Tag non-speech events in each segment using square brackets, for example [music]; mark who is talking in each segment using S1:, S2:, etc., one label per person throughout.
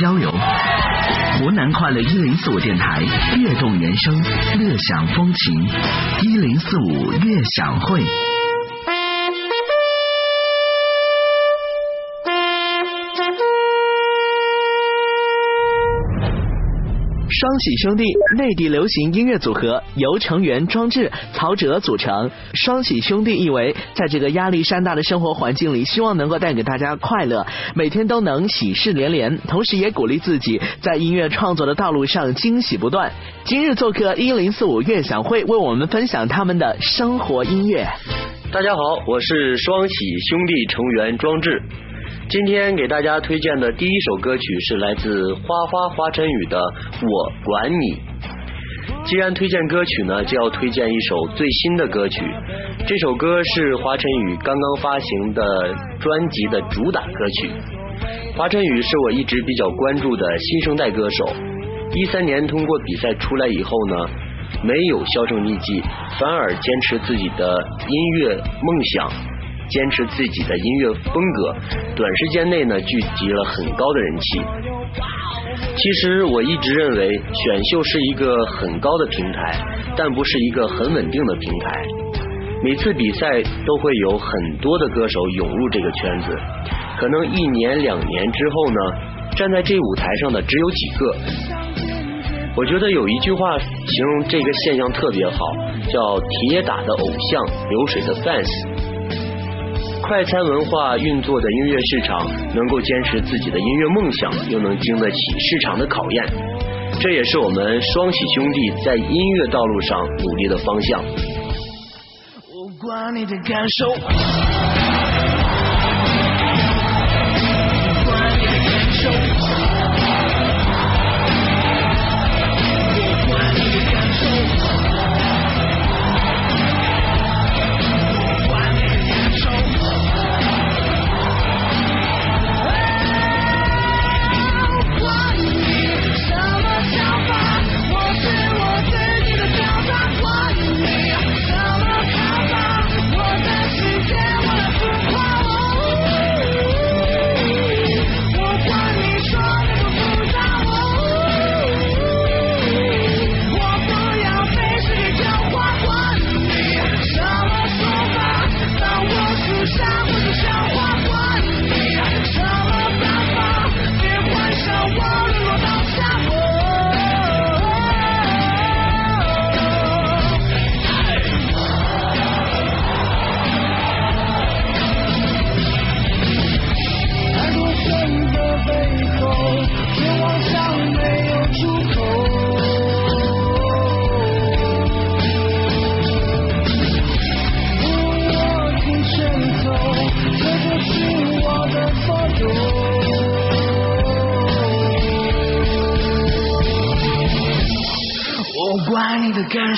S1: 交流。湖南快乐一零四五电台，悦动人生，乐享风情，一零四五乐享会。双喜兄弟，内地流行音乐组合，由成员庄志、曹哲组成。双喜兄弟意为，在这个压力山大的生活环境里，希望能够带给大家快乐，每天都能喜事连连。同时，也鼓励自己在音乐创作的道路上惊喜不断。今日做客一零四五乐享会，为我们分享他们的生活音乐。
S2: 大家好，我是双喜兄弟成员庄志。今天给大家推荐的第一首歌曲是来自花花华晨宇的《我管你》。既然推荐歌曲呢，就要推荐一首最新的歌曲。这首歌是华晨宇刚刚发行的专辑的主打歌曲。华晨宇是我一直比较关注的新生代歌手。一三年通过比赛出来以后呢，没有销声匿迹，反而坚持自己的音乐梦想。坚持自己的音乐风格，短时间内呢聚集了很高的人气。其实我一直认为选秀是一个很高的平台，但不是一个很稳定的平台。每次比赛都会有很多的歌手涌入这个圈子，可能一年两年之后呢，站在这舞台上的只有几个。我觉得有一句话形容这个现象特别好，叫“铁打的偶像，流水的 fans”。快餐文化运作的音乐市场，能够坚持自己的音乐梦想，又能经得起市场的考验，这也是我们双喜兄弟在音乐道路上努力的方向。我管你的感受。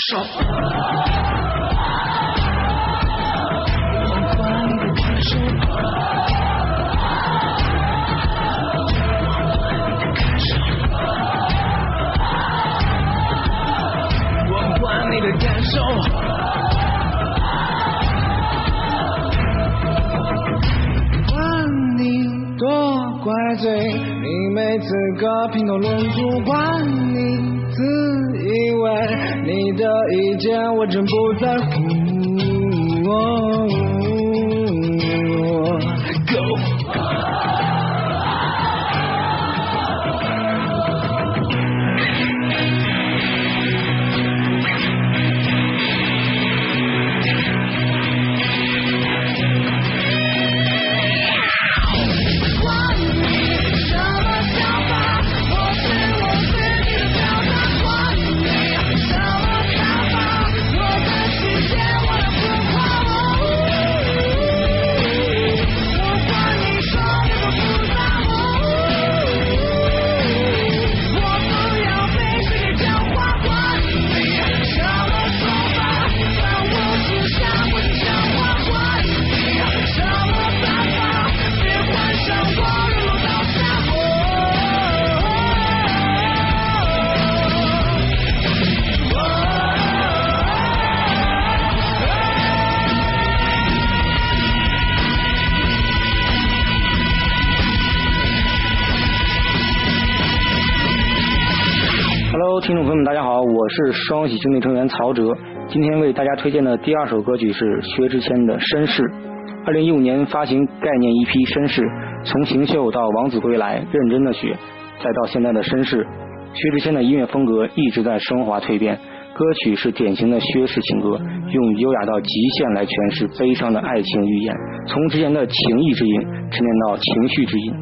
S3: 少是双喜兄弟成员曹哲。今天为大家推荐的第二首歌曲是薛之谦的《绅士》。二零一五年发行概念 EP《绅士》，从行秀到王子归来，认真的学，再到现在的绅士，薛之谦的音乐风格一直在升华蜕变。歌曲是典型的薛氏情歌，用优雅到极限来诠释悲伤的爱情寓言，从之前的情意之音沉淀到情绪之音。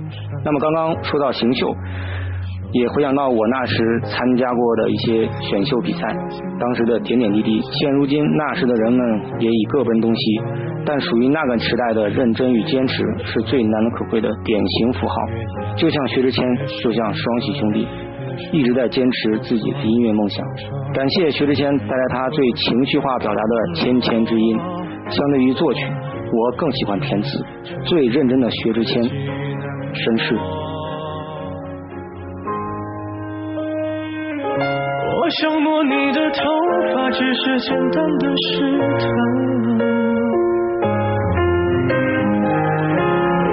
S3: 那么刚刚说到行秀。也回想到我那时参加过的一些选秀比赛，当时的点点滴滴。现如今那时的人们也已各奔东西，但属于那个时代的认真与坚持是最难能可贵的典型符号。就像薛之谦，就像双喜兄弟，一直在坚持自己的音乐梦想。感谢薛之谦带来他最情绪化表达的千千之音。相对于作曲，我更喜欢填词。最认真的薛之谦，绅士。
S4: 想摸你的头发，只是简单的试探。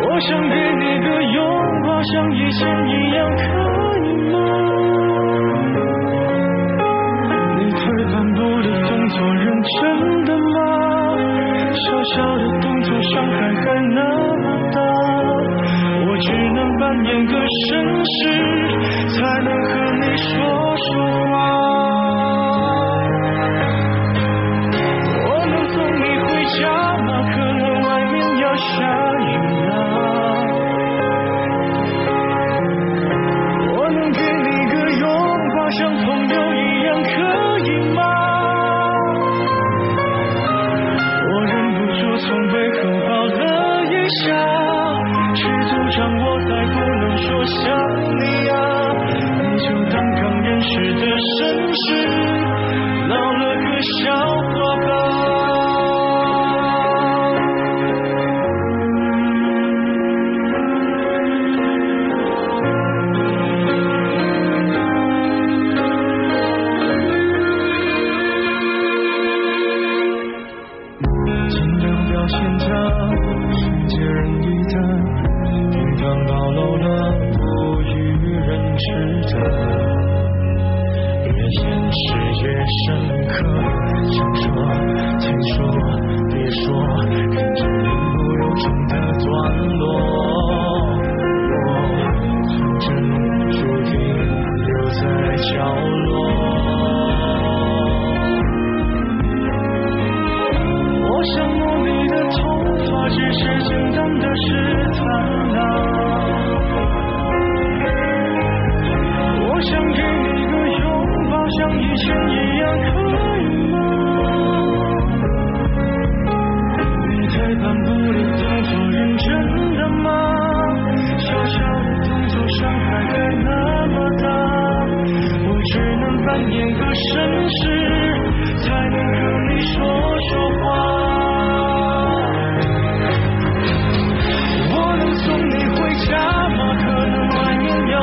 S4: 我想给你个拥抱，像以前一样，可以吗？你退半步的动作，认真的吗？小小的动作，伤害还那么大。我只能扮演个绅士，才能和你说说话。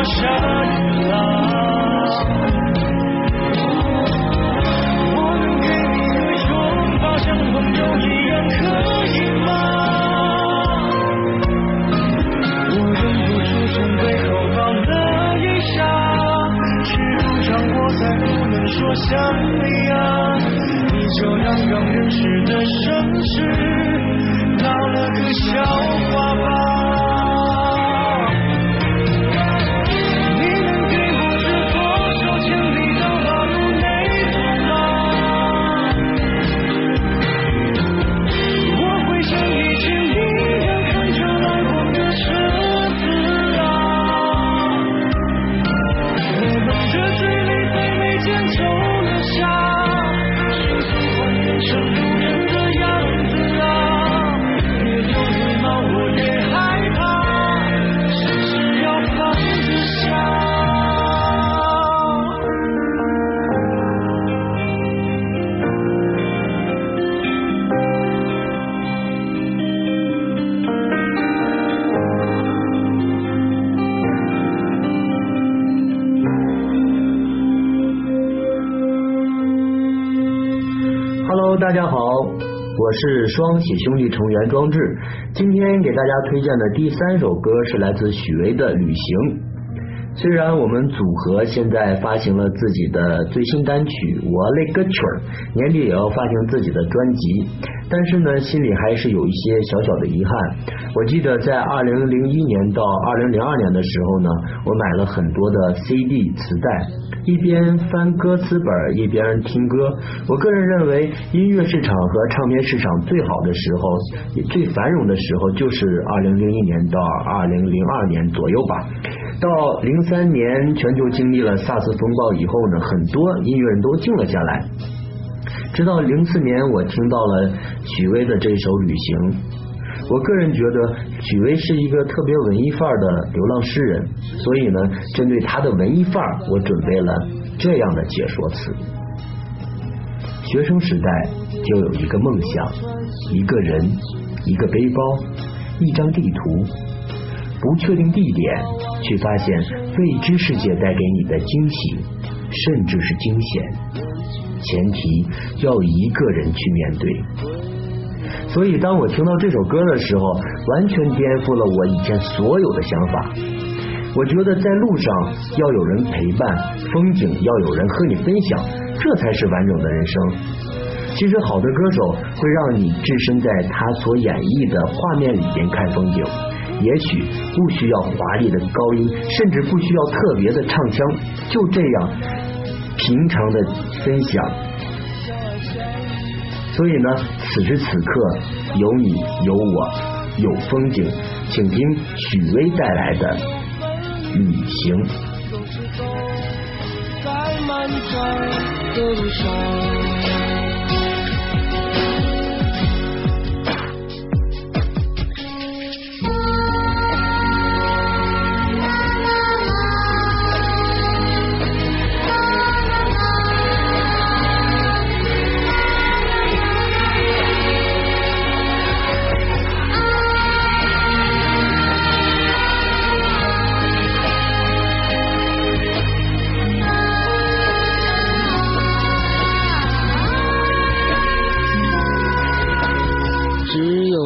S5: 下雨啦我
S4: 能给你个拥抱像朋友一样可以吗我忍不住从背后抱了一下尺度掌握在不能说想你啊你就当刚认识的绅士
S5: 是双喜兄弟成员庄志。今天给大家推荐的第三首歌是来自许巍的《旅行》。虽然我们组合现在发行了自己的最新单曲《我嘞个曲》，年底也要发行自己的专辑，但是呢，心里还是有一些小小的遗憾。我记得在二零零一年到二零零二年的时候呢，我买了很多的 CD 磁带，一边翻歌词本一边听歌。我个人认为，音乐市场和唱片市场最好的时候、最繁荣的时候，就是二零零一年到二零零二年左右吧。到零三年，全球经历了萨斯风暴以后呢，很多音乐人都静了下来。直到零四年，我听到了许巍的这首《旅行》。我个人觉得许巍是一个特别文艺范儿的流浪诗人，所以呢，针对他的文艺范儿，我准备了这样的解说词：学生时代就有一个梦想，一个人，一个背包，一张地图，不确定地点，却发现未知世界带给你的惊喜，甚至是惊险。前提要一个人去面对。所以，当我听到这首歌的时候，完全颠覆了我以前所有的想法。我觉得在路上要有人陪伴，风景要有人和你分享，这才是完整的人生。其实，好的歌手会让你置身在他所演绎的画面里边看风景。也许不需要华丽的高音，甚至不需要特别的唱腔，就这样平常的分享。所以呢，此时此刻有你有我有风景，请听许巍带来的《旅行》。
S6: 在漫长的路上。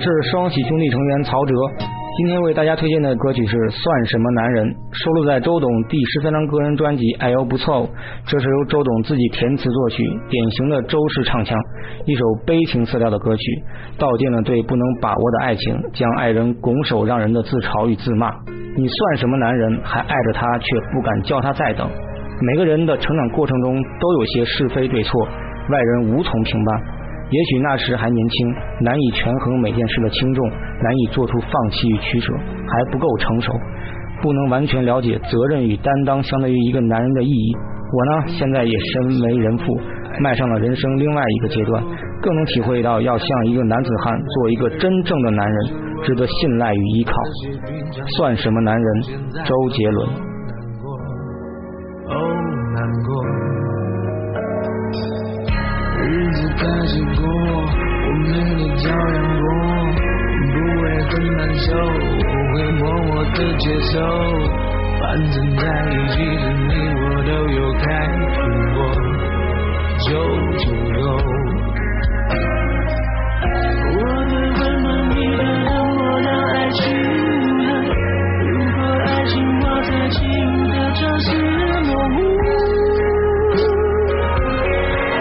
S6: 是
S3: 双喜兄弟成员曹哲。今天为大家推荐的歌曲是《算什么男人》，收录在周董第十三张个人专辑《爱又不错》。这是由周董自己填词作曲，典型的周氏唱腔，一首悲情色调的歌曲，道尽了对不能把握的爱情，将爱人拱手让人的自嘲与自骂。你算什么男人，还爱着他，却不敢叫他再等。每个人的成长过程中都有些是非对错，外人无从评判。也许那时还年轻，难以权衡每件事的轻重，难以做出放弃与取舍，还不够成熟，不能完全了解责任与担当相对于一个男人的意义。我呢，现在也身为人父，迈上了人生另外一个阶段，更能体会到要像一个男子汉，做一个真正的男人，值得信赖与依靠。算什么男人？周杰伦。
S6: 开心过我们都照样过不会很难受我会默默的接受反正在一起的你我都有开心过就足够我的温暖你的冷漠让爱情雾如果爱情我在寂的城市
S7: 落幕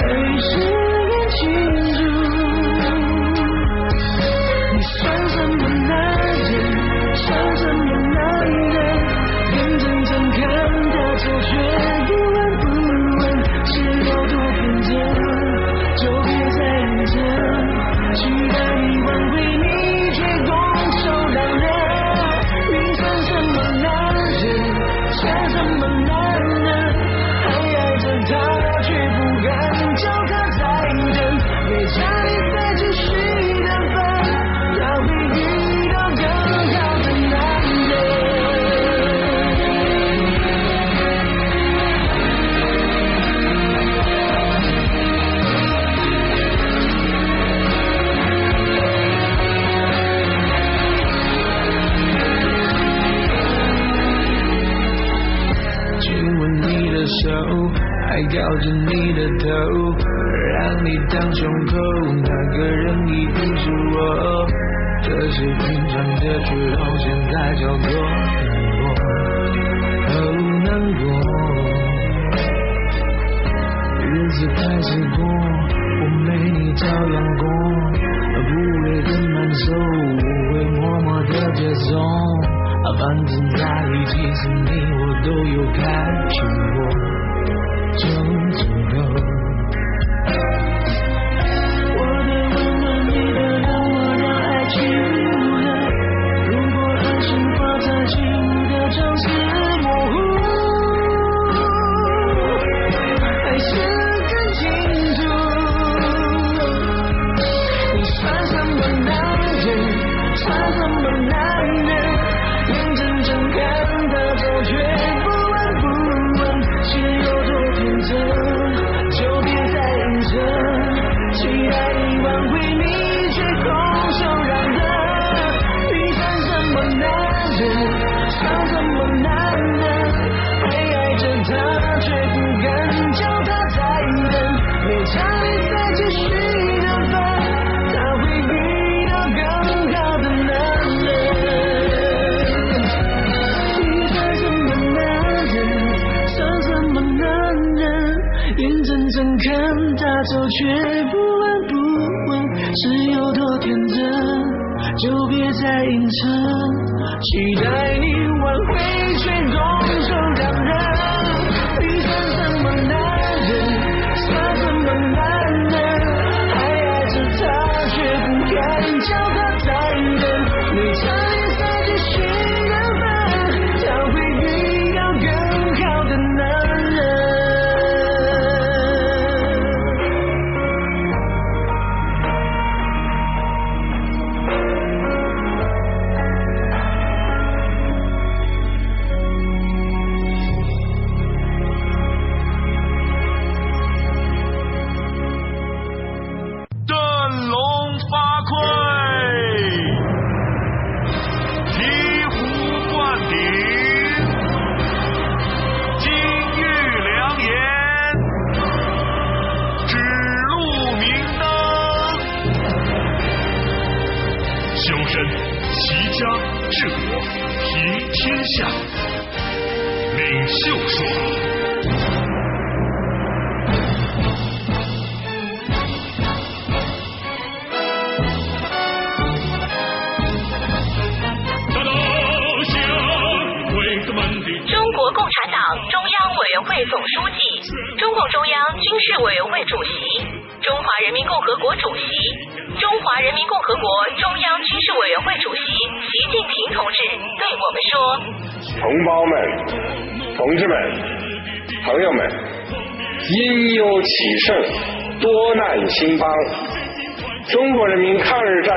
S7: 黑色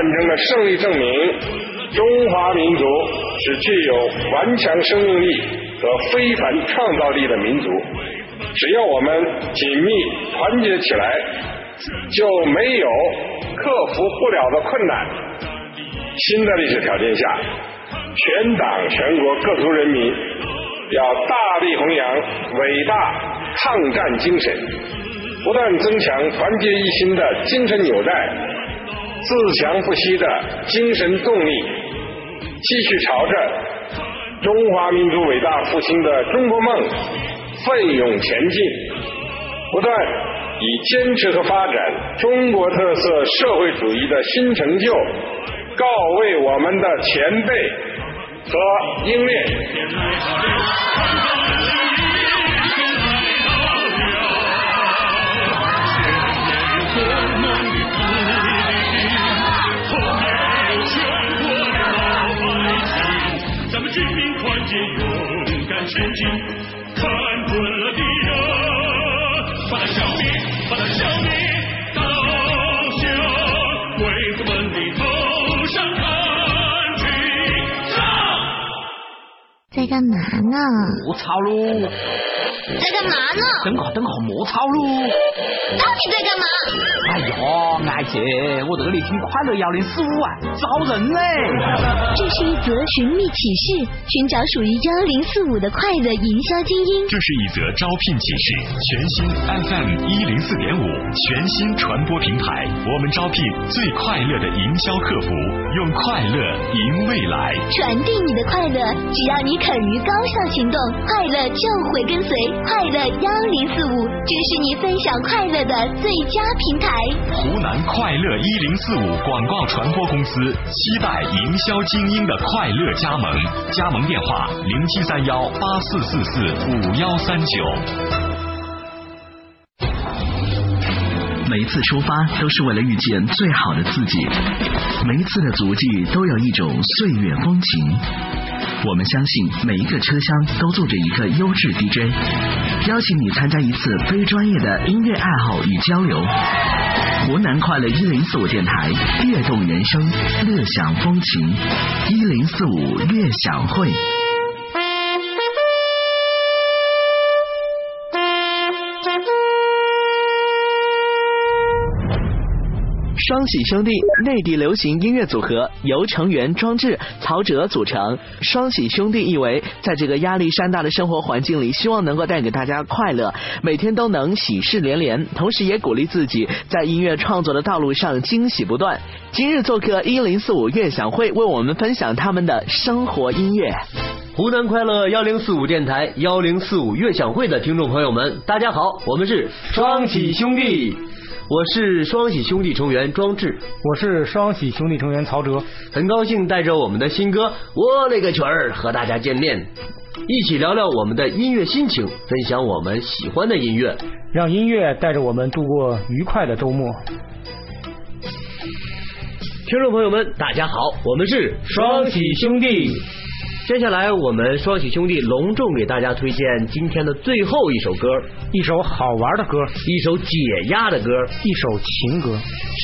S7: 战争的胜利证明中华民族是具有顽强生命力和非凡创造力的民族。只要我们紧密团结起来
S8: 就没有克服不了的困难。新的历史条件下全党全国各族人民要大力弘扬伟大抗战精神不断增强团结一心的精神纽带。自强不息的精神动力，继续朝着中华民族伟大复兴的中国梦奋勇前进，不断以坚持和发展中国特色社会主义的新成就，告慰我们的前辈和英烈。
S9: 敢
S10: 在干嘛呢？
S1: 莫吵喽！
S10: 在干嘛呢？
S1: 等下等下莫吵喽！
S10: 到底在干嘛？
S1: 哎呦，爱姐，我这里听快乐幺零四五啊，招人嘞！
S10: 这是一则寻觅启事，寻找属于幺零四五的快乐营销精英。
S9: 这是一则招聘启事，全新 FM 一零四点五全新传播平台，我们招聘最快乐的营销客服，用快乐赢未来。
S10: 传递你的快乐，只要你肯于高效行动，快乐就会跟随。快乐幺零四五，这是你分享快乐的最佳平台。
S9: 湖南快乐一零四五广告传播公司期待营销精英的快乐加盟，加盟电话零七三幺八四四四五幺三九。
S1: 每一次出发都是为了遇见最好的自己，每一次的足迹都有一种岁月风情。我们相信每一个车厢都坐着一个优质 DJ，邀请你参加一次非专业的音乐爱好与交流。湖南快乐一零四五电台，悦动人生，乐享风情，一零四五乐享会。双喜兄弟，内地流行音乐组合，由成员庄志、曹哲组成。双喜兄弟意为，在这个压力山大的生活环境里，希望能够带给大家快乐，每天都能喜事连连，同时也鼓励自己在音乐创作的道路上惊喜不断。今日做客一零四五乐享会，为我们分享他们的生活音乐。
S2: 湖南快乐幺零四五电台幺零四五乐享会的听众朋友们，大家好，我们是双喜兄弟，我是双喜兄弟成员庄志，
S3: 我是双喜兄弟成员曹哲，
S2: 很高兴带着我们的新歌《我勒个曲儿》和大家见面，一起聊聊我们的音乐心情，分享我们喜欢的音乐。
S3: 让音乐带着我们度过愉快的周末。
S2: 听众朋友们，大家好，我们是
S3: 双喜兄弟。
S2: 接下来，我们双喜兄弟隆重给大家推荐今天的最后一首歌，
S3: 一首好玩的歌，
S2: 一首解压的歌，
S3: 一首情歌，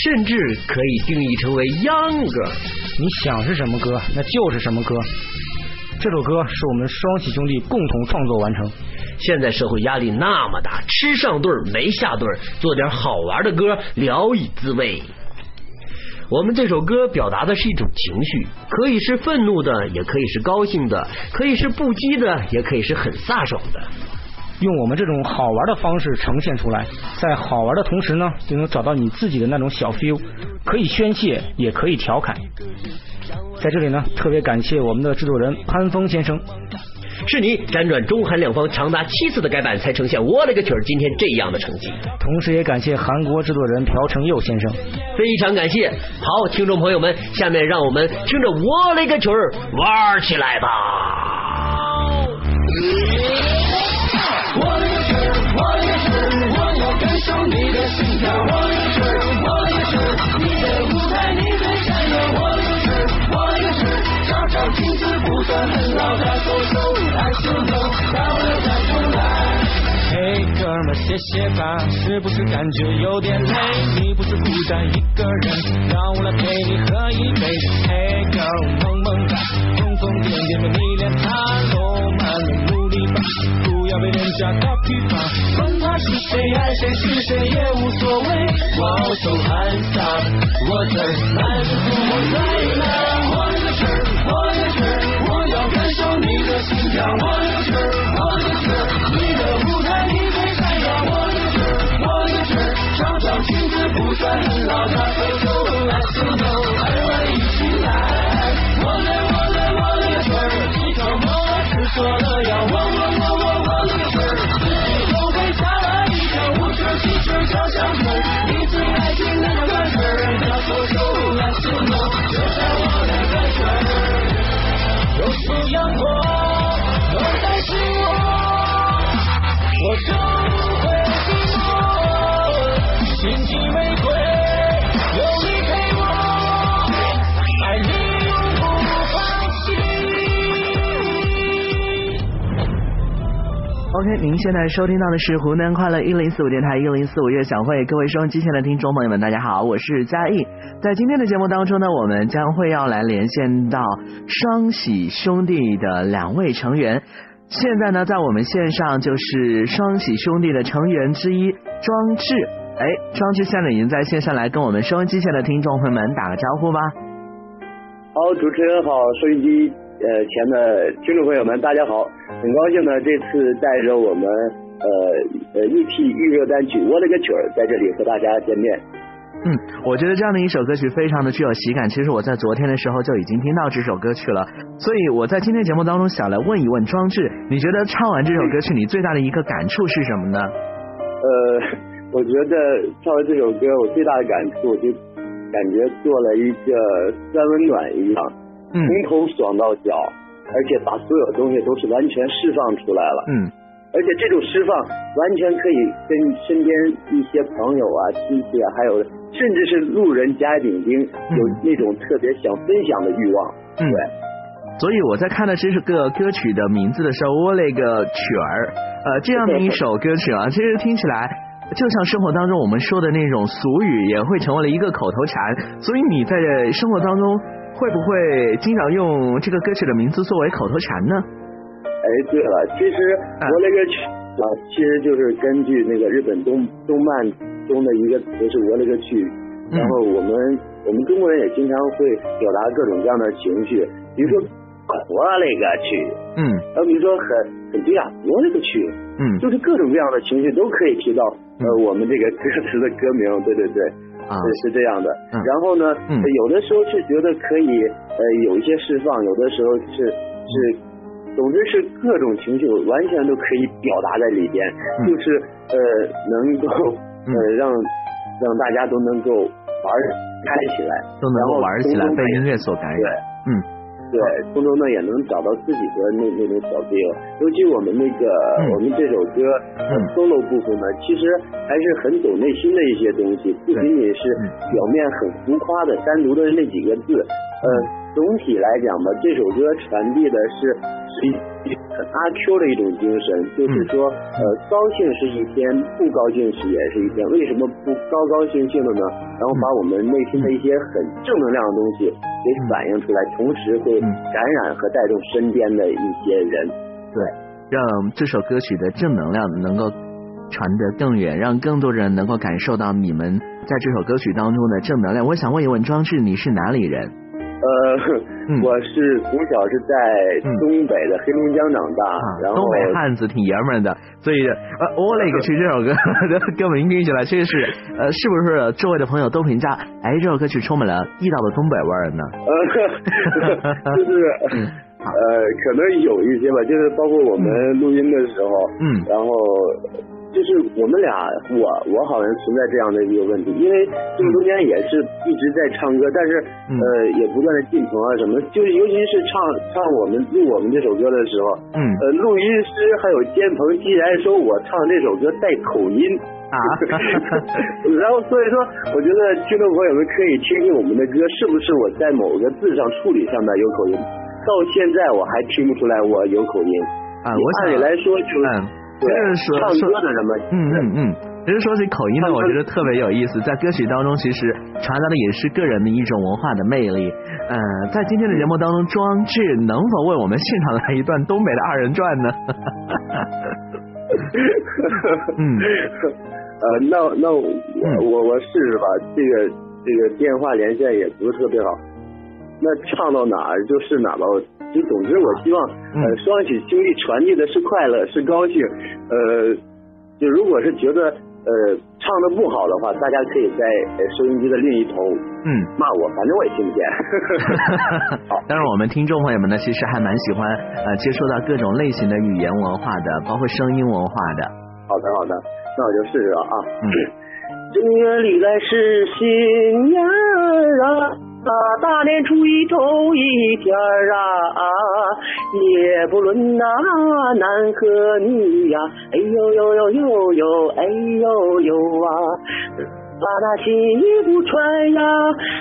S2: 甚至可以定义成为秧歌。
S3: 你想是什么歌，那就是什么歌。这首歌是我们双喜兄弟共同创作完成。
S2: 现在社会压力那么大，吃上顿没下顿，做点好玩的歌，聊以自慰。我们这首歌表达的是一种情绪，可以是愤怒的，也可以是高兴的，可以是不羁的，也可以是很飒爽的。
S3: 用我们这种好玩的方式呈现出来，在好玩的同时呢，就能找到你自己的那种小 feel，可以宣泄，也可以调侃。在这里呢，特别感谢我们的制作人潘峰先生。
S2: 是你辗转中韩两方长达七次的改版，才呈现我勒个曲儿今天这样的成绩。
S3: 同时也感谢韩国制作人朴成佑先生，
S2: 非常感谢。好，听众朋友们，下面让我们听着我勒个曲儿玩起来吧。
S6: 我勒个去，我勒个去，我要感受你的心跳。我勒个去，我勒个去，你照照镜子不算很老的左手，还是头，到了再重来。嘿，哥们儿，歇歇吧，是不是感觉有点累？你不是孤单一个人，让我来陪你喝一杯。嘿，girl，萌萌哒，疯疯癫癫的你连他都慢慢努力吧，不要被人家打批发。管他是谁爱谁是谁也无所谓。我手汗洒，我的麦克风我在哪？我的确，我要感受你的心跳。我的确，我的确，你的舞台，你最闪耀。我的确，我的确，小小裙子不算很好
S1: 看。您现在收听到的是湖南快乐一零四五电台一零四五乐享会，各位收音机前的听众朋友们，大家好，我是嘉义。在今天的节目当中呢，我们将会要来连线到双喜兄弟的两位成员。现在呢，在我们线上就是双喜兄弟的成员之一庄志。哎，庄志现在已经在线上来跟我们收音机前的听众朋友们打个招呼吧。
S11: 好，主持人好，收音机呃前的听众朋友们，大家好，很高兴呢，这次带着我们呃呃 EP 预热单曲《我勒个曲儿》在这里和大家见面。
S1: 嗯，我觉得这样的一首歌曲非常的具有喜感。其实我在昨天的时候就已经听到这首歌曲了，所以我在今天节目当中想来问一问庄志，你觉得唱完这首歌曲你最大的一个感触是什么呢？
S11: 呃，我觉得唱完这首歌，我最大的感触就感觉做了一个三温暖一样，
S1: 嗯
S11: 从头爽到脚，而且把所有东西都是完全释放出来了。
S1: 嗯
S11: 而且这种释放完全可以跟身边一些朋友啊、亲戚啊，还有甚至是路人甲乙丙丁有那种特别想分享的欲望。
S1: 嗯
S11: 对，
S1: 所以我在看到这首歌歌曲的名字的时候，我勒个曲儿，呃，这样的一首歌曲啊，其实听起来就像生活当中我们说的那种俗语，也会成为了一个口头禅。所以你在生活当中会不会经常用这个歌曲的名字作为口头禅呢？
S11: 哎，对了，其实我那个曲啊，其实就是根据那个日本动动漫中的一个词是我那个曲，然后我们我们中国人也经常会表达各种各样的情绪，比如说我那个去，
S1: 嗯。
S11: 呃，比如说很很对啊，我那个去，
S1: 嗯。
S11: 就是各种各样的情绪都可以提到呃我们这个歌词的歌名，对对对。
S1: 啊。
S11: 是是这样的，
S1: 嗯。
S11: 然后呢，
S1: 嗯。
S11: 有的时候是觉得可以呃有一些释放，有的时候是是，总之是各种情绪完全都可以表达在里边，
S1: 嗯。[laughs]
S11: 就是呃能够呃让让大家都能够玩儿开起来，
S1: 都能够玩起来，被音乐所感染。嗯
S11: 对，从中呢也能找到自己的那那种小 feel，尤其我们那个、
S1: 嗯
S11: 我们这首歌、嗯 solo 部分呢，其实还是很走内心的一些东西，不仅仅是
S1: 嗯
S11: 表面很浮夸的单独的那几个字，呃，总体来讲吧，这首歌传递的是是一很阿 Q 的一种精神，就是说，呃，高兴是一天，不高兴是也是一天，为什么不高高兴兴的呢？然后把我们内心的一些很正能量的东西给反映出来，同时会感染和带动身边的一些人。
S1: 对，让这首歌曲的正能量能够传得更远，让更多人能够感受到你们在这首歌曲当中的正能量。我想问一问庄志，你是哪里人？[laughs]
S11: 我是从小是在东北的黑龙江长大，然后
S1: 东北汉子挺爷们儿的，所以呃，我勒个去，这首歌 [laughs] 的歌名听起来确实是呃，是不是周围的朋友都评价，哎，这首歌曲充满了地道的东北味儿呢？
S11: 呃，[laughs] 就是呃，可能有一些吧，就是包括我们录音的时候，
S1: 嗯，
S11: 然后就是我们俩，我我好像存在这样的一个问题，因为这个中间也是一直在唱歌，但是
S1: 嗯
S11: 呃，也不断的进棚啊什么，就是尤其是唱唱我们录我们这首歌的时候，
S1: 嗯
S11: 呃，录音师还有监棚竟然说我唱这首歌带口音。
S1: 啊，[laughs] [laughs]
S11: 然后所以说，我觉得听众朋友们可以听听我们的歌，是不是我在某个字上处理上面有口音？到现在我还听不出来我有口音。
S1: 啊，我
S11: 按理来说就是
S1: 嗯，
S11: 对
S1: 就是说
S11: 唱歌的人嘛，
S1: 嗯嗯嗯，其实说起口音呢，我觉得特别有意思，在歌曲当中，其实传达的也是个人的一种文化的魅力。呃，在今天的节目当中，庄志能否为我们现场来一段东北的二人转呢？[laughs] 嗯，[laughs]
S11: 呃，那那我我我试试吧，这个这个电话连线也不是特别好，那唱到哪儿就是哪儿吧。就总之，我希望呃双喜兄弟传递的是快乐，是高兴。呃，就如果是觉得呃唱的不好的话，大家可以在呃收音机的另一头
S1: 嗯，
S11: 骂我，反正我也听不见。[laughs] 好，
S1: 当然我们听众朋友们呢，其实还蛮喜欢呃接触到各种类型的语言文化的，包括声音文化的。
S11: 好的好的，那我就试试了啊。
S1: 嗯，[clears throat]
S11: 正月里来是新年儿啊，啊大年初一头一天儿啊，也不论那男和女呀，哎呦呦呦呦呦，哎呦呦啊。把那新衣服穿呀，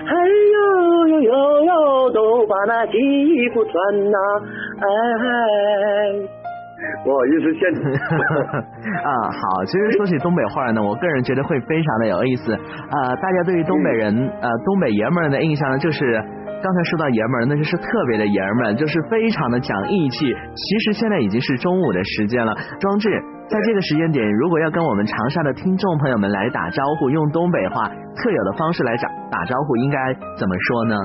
S11: 哎呦呦呦呦，都把那新衣服穿呐，哎。不好意思，现 [laughs]
S1: 啊，好，其实说起东北话呢，我个人觉得会非常的有意思。呃，大家对于东北人呃东北爷们儿的印象呢，就是刚才说到爷们儿，那就是特别的爷们儿，就是非常的讲义气。其实现在已经是中午的时间了，庄志，在这个时间点，如果要跟我们长沙的听众朋友们来打招呼，用东北话特有的方式来打打招呼，应该怎么说呢？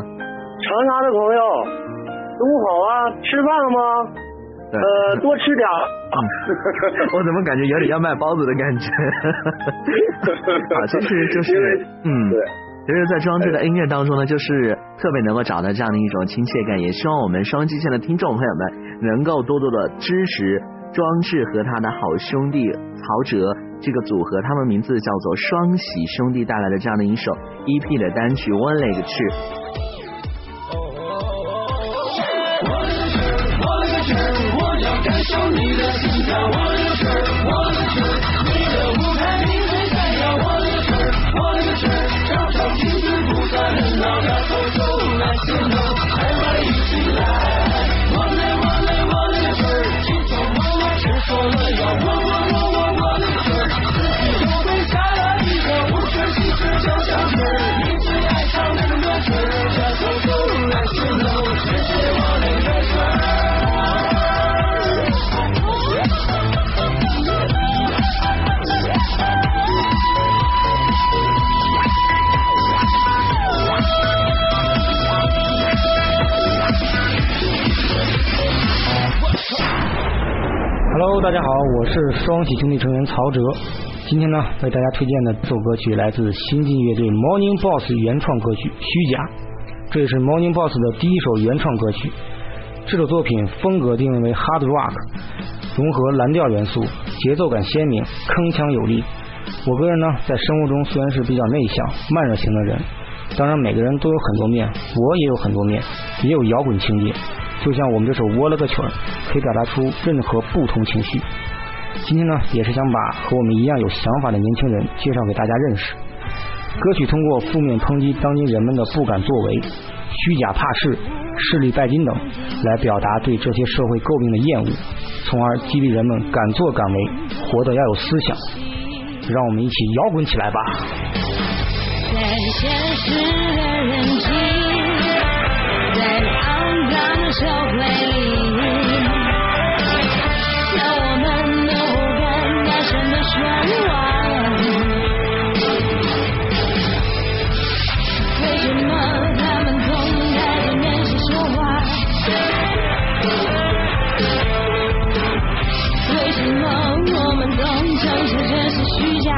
S11: 长沙的朋友，中午好啊，吃饭了吗？呃，多吃点儿。[laughs]
S1: 我怎么感觉有点要卖包子的感觉？[laughs] 啊，其实就是 [laughs] 嗯，
S11: 对，
S1: 其实，在装置的音乐当中呢，就是特别能够找到这样的一种亲切感。也希望我们双击线的听众朋友们能够多多的支持装置和他的好兄弟曹哲这个组合，他们名字叫做双喜兄弟带来的这样的一首 EP 的单曲《One Leg 翅》。
S6: 感你的心跳，我的事，我的事，你的舞台你最闪耀，我的事，我的事，常常镜子不再热闹，要走就来显
S3: 大家好，我是双喜兄弟成员曹哲。今天呢，为大家推荐的这首歌曲来自新晋乐队 Morning Boss 原创歌曲《虚假》，这也是 Morning Boss 的第一首原创歌曲。这首作品风格定位为 Hard Rock，融合蓝调元素，节奏感鲜明，铿锵有力。我个人呢，在生活中虽然是比较内向、慢热型的人，当然每个人都有很多面，我也有很多面，也有摇滚情节。就像我们这首《窝了个曲儿》，可以表达出任何不同情绪。今天呢，也是想把和我们一样有想法的年轻人介绍给大家认识。歌曲通过负面抨击当今人们的不敢作为、虚假怕事、势力拜金等，来表达对这些社会诟病的厌恶，从而激励人们敢作敢为，活得要有思想。让我们一起摇滚起来吧！
S12: 在现实的人为什么他们总戴着面具说话？为什么我们总承受这是虚假？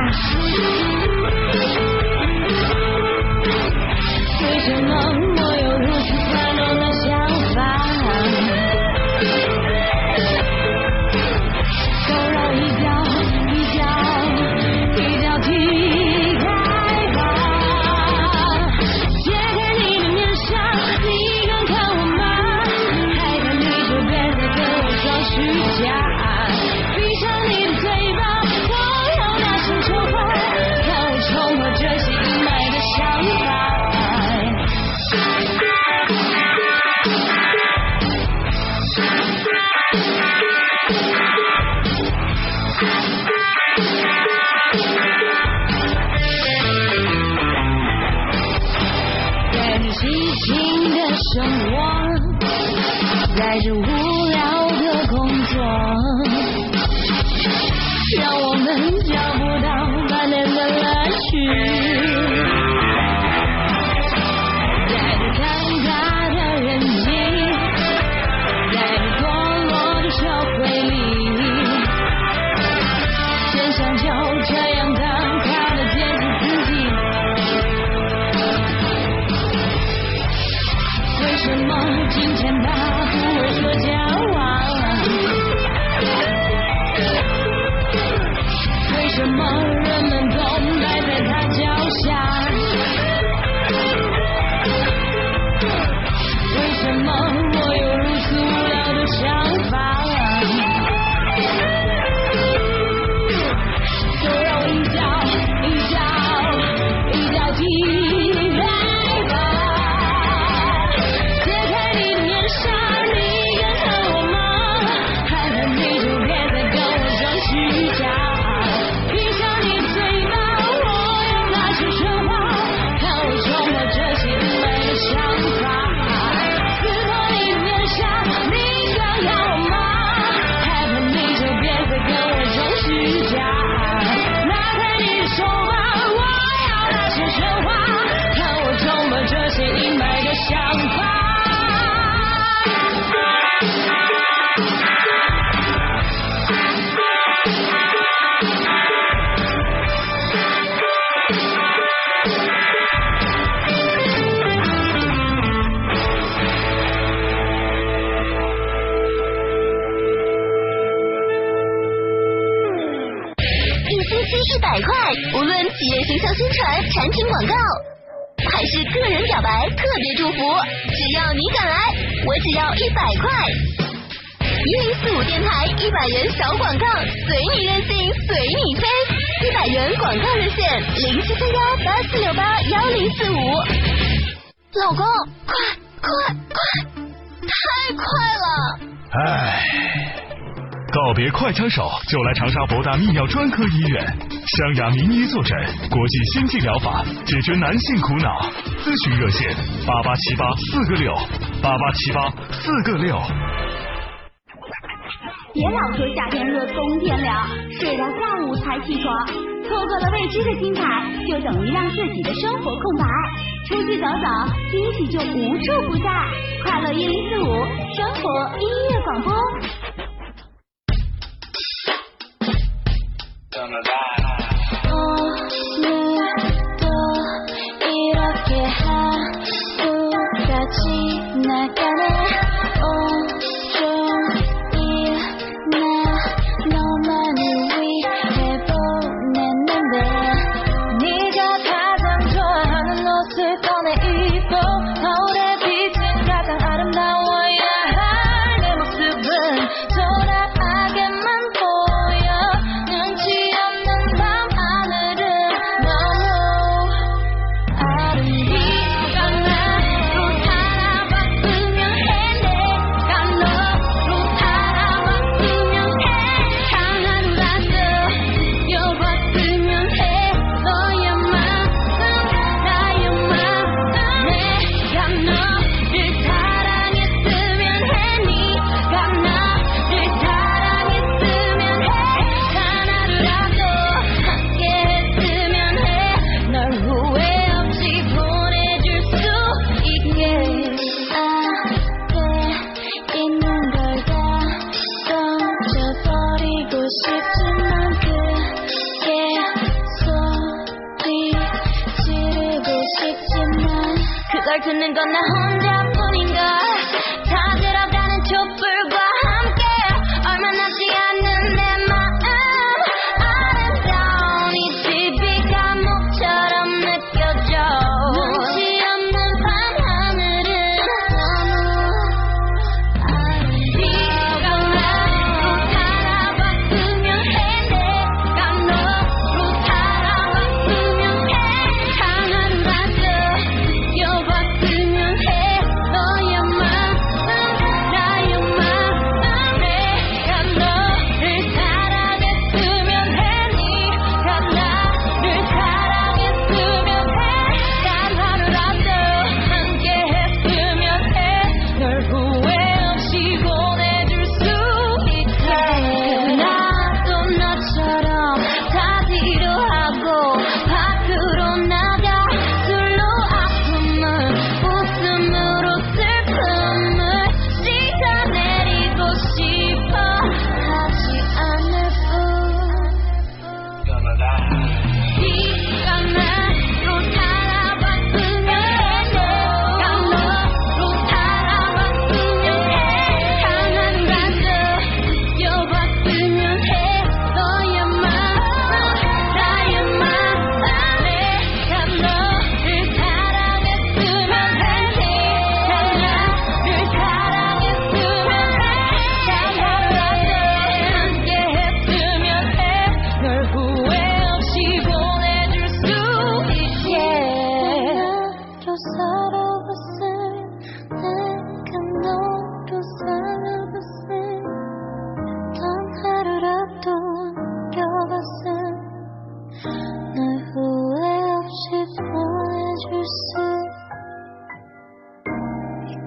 S10: 特别祝福，只要你敢来，我只要一百块。一零四五电台一百元小广告，随你任性，随你飞。一百元广告热线零七三幺八四六八幺零四五。老公，快快快，太快了！
S13: 唉，告别快枪手，就来长沙博大泌尿专科医院，湘雅名医坐诊，国际先进疗法，解决男性苦恼。咨询热线：八八七八四个六，八八七八四个六。
S12: 别老说夏天热，冬天凉，睡到下午才起床，错过了未知的精彩，就等于让自己的生活空白。出去走走，惊喜就无处不在。快乐一零四五，生活音乐广播。
S6: on the line.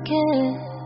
S6: kiss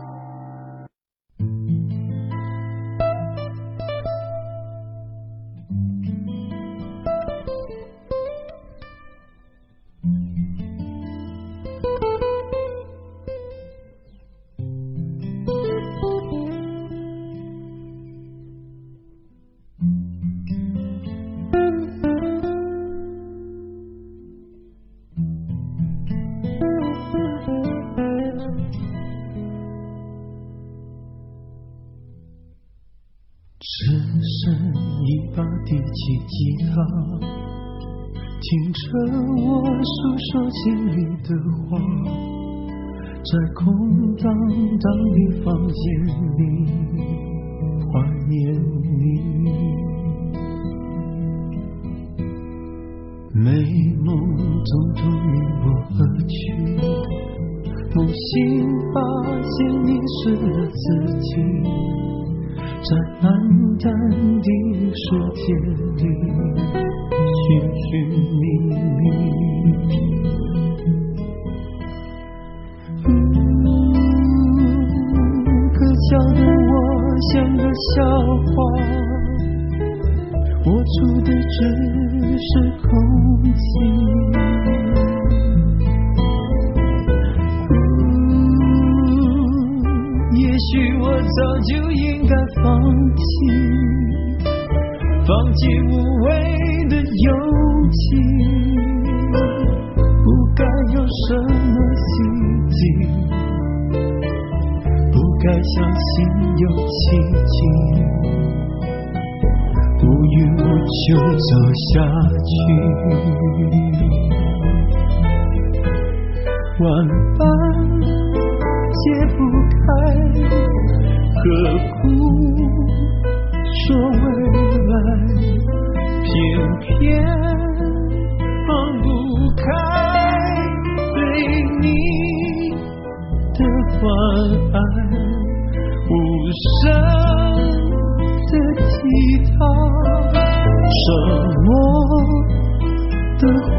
S6: 心里的话在空荡荡的房间里是空气。呜，也许我早就应该放弃，放弃无谓的勇气，不该有什么心迹，不该相信有奇迹。我就走下去万般解不开何苦说为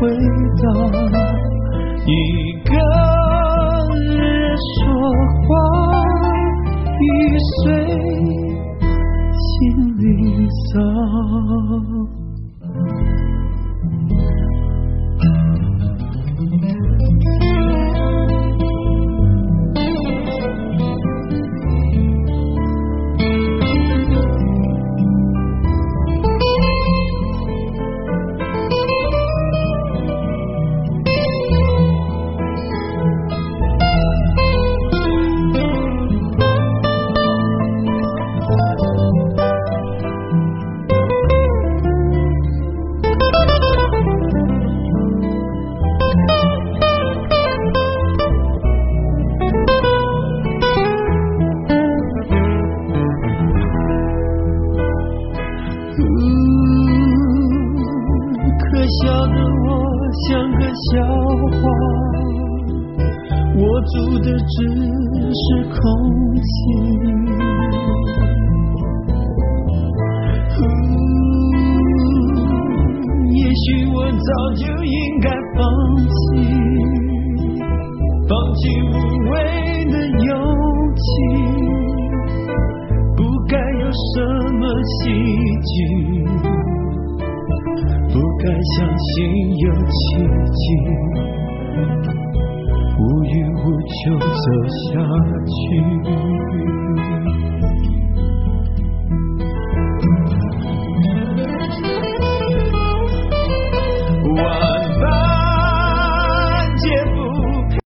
S6: 回到